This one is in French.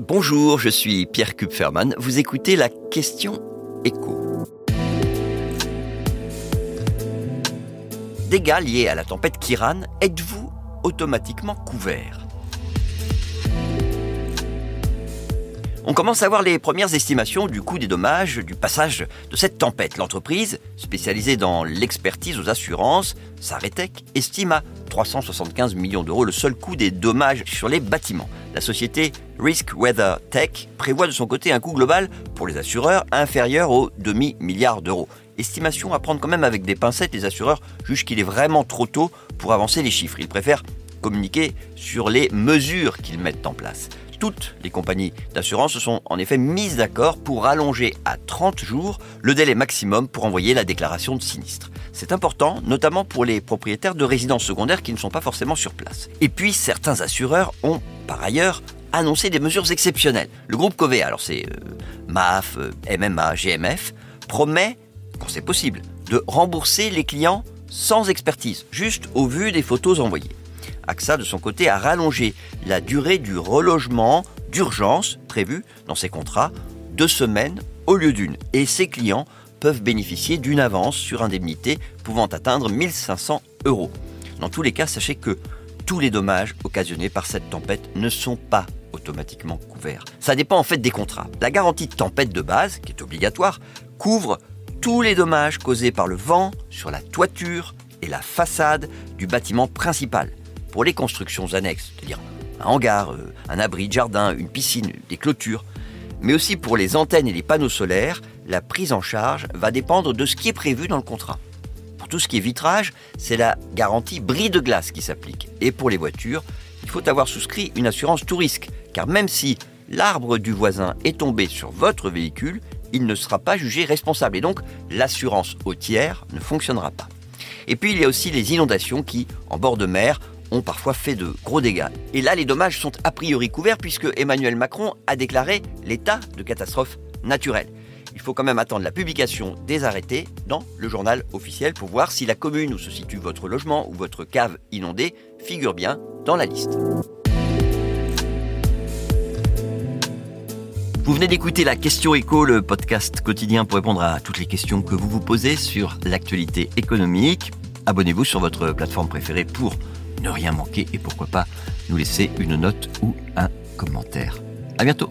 Bonjour, je suis Pierre Kupferman. Vous écoutez la question écho. Dégâts liés à la tempête Kiran, êtes-vous automatiquement couvert? On commence à voir les premières estimations du coût des dommages du passage de cette tempête. L'entreprise, spécialisée dans l'expertise aux assurances, Saretec, estime à 375 millions d'euros le seul coût des dommages sur les bâtiments. La société Risk Weather Tech prévoit de son côté un coût global pour les assureurs inférieur au demi-milliard d'euros. Estimation à prendre quand même avec des pincettes, les assureurs jugent qu'il est vraiment trop tôt pour avancer les chiffres. Ils préfèrent communiquer sur les mesures qu'ils mettent en place. Toutes les compagnies d'assurance se sont en effet mises d'accord pour allonger à 30 jours le délai maximum pour envoyer la déclaration de sinistre. C'est important, notamment pour les propriétaires de résidences secondaires qui ne sont pas forcément sur place. Et puis, certains assureurs ont, par ailleurs, annoncé des mesures exceptionnelles. Le groupe Covea, alors c'est euh, MAF, euh, MMA, GMF, promet, quand c'est possible, de rembourser les clients sans expertise, juste au vu des photos envoyées. AXA, de son côté, a rallongé la durée du relogement d'urgence prévu dans ses contrats deux semaines au lieu d'une. Et ses clients peuvent bénéficier d'une avance sur indemnité pouvant atteindre 1500 euros. Dans tous les cas, sachez que tous les dommages occasionnés par cette tempête ne sont pas automatiquement couverts. Ça dépend en fait des contrats. La garantie de tempête de base, qui est obligatoire, couvre tous les dommages causés par le vent sur la toiture et la façade du bâtiment principal. Pour les constructions annexes, c'est-à-dire un hangar, euh, un abri de jardin, une piscine, des clôtures, mais aussi pour les antennes et les panneaux solaires, la prise en charge va dépendre de ce qui est prévu dans le contrat. Pour tout ce qui est vitrage, c'est la garantie bris de glace qui s'applique. Et pour les voitures, il faut avoir souscrit une assurance tout risque, car même si l'arbre du voisin est tombé sur votre véhicule, il ne sera pas jugé responsable et donc l'assurance au tiers ne fonctionnera pas. Et puis il y a aussi les inondations qui, en bord de mer, ont parfois fait de gros dégâts. Et là, les dommages sont a priori couverts puisque Emmanuel Macron a déclaré l'état de catastrophe naturelle. Il faut quand même attendre la publication des arrêtés dans le journal officiel pour voir si la commune où se situe votre logement ou votre cave inondée figure bien dans la liste. Vous venez d'écouter la Question Éco, le podcast quotidien pour répondre à toutes les questions que vous vous posez sur l'actualité économique. Abonnez-vous sur votre plateforme préférée pour ne rien manquer et pourquoi pas nous laisser une note ou un commentaire. À bientôt.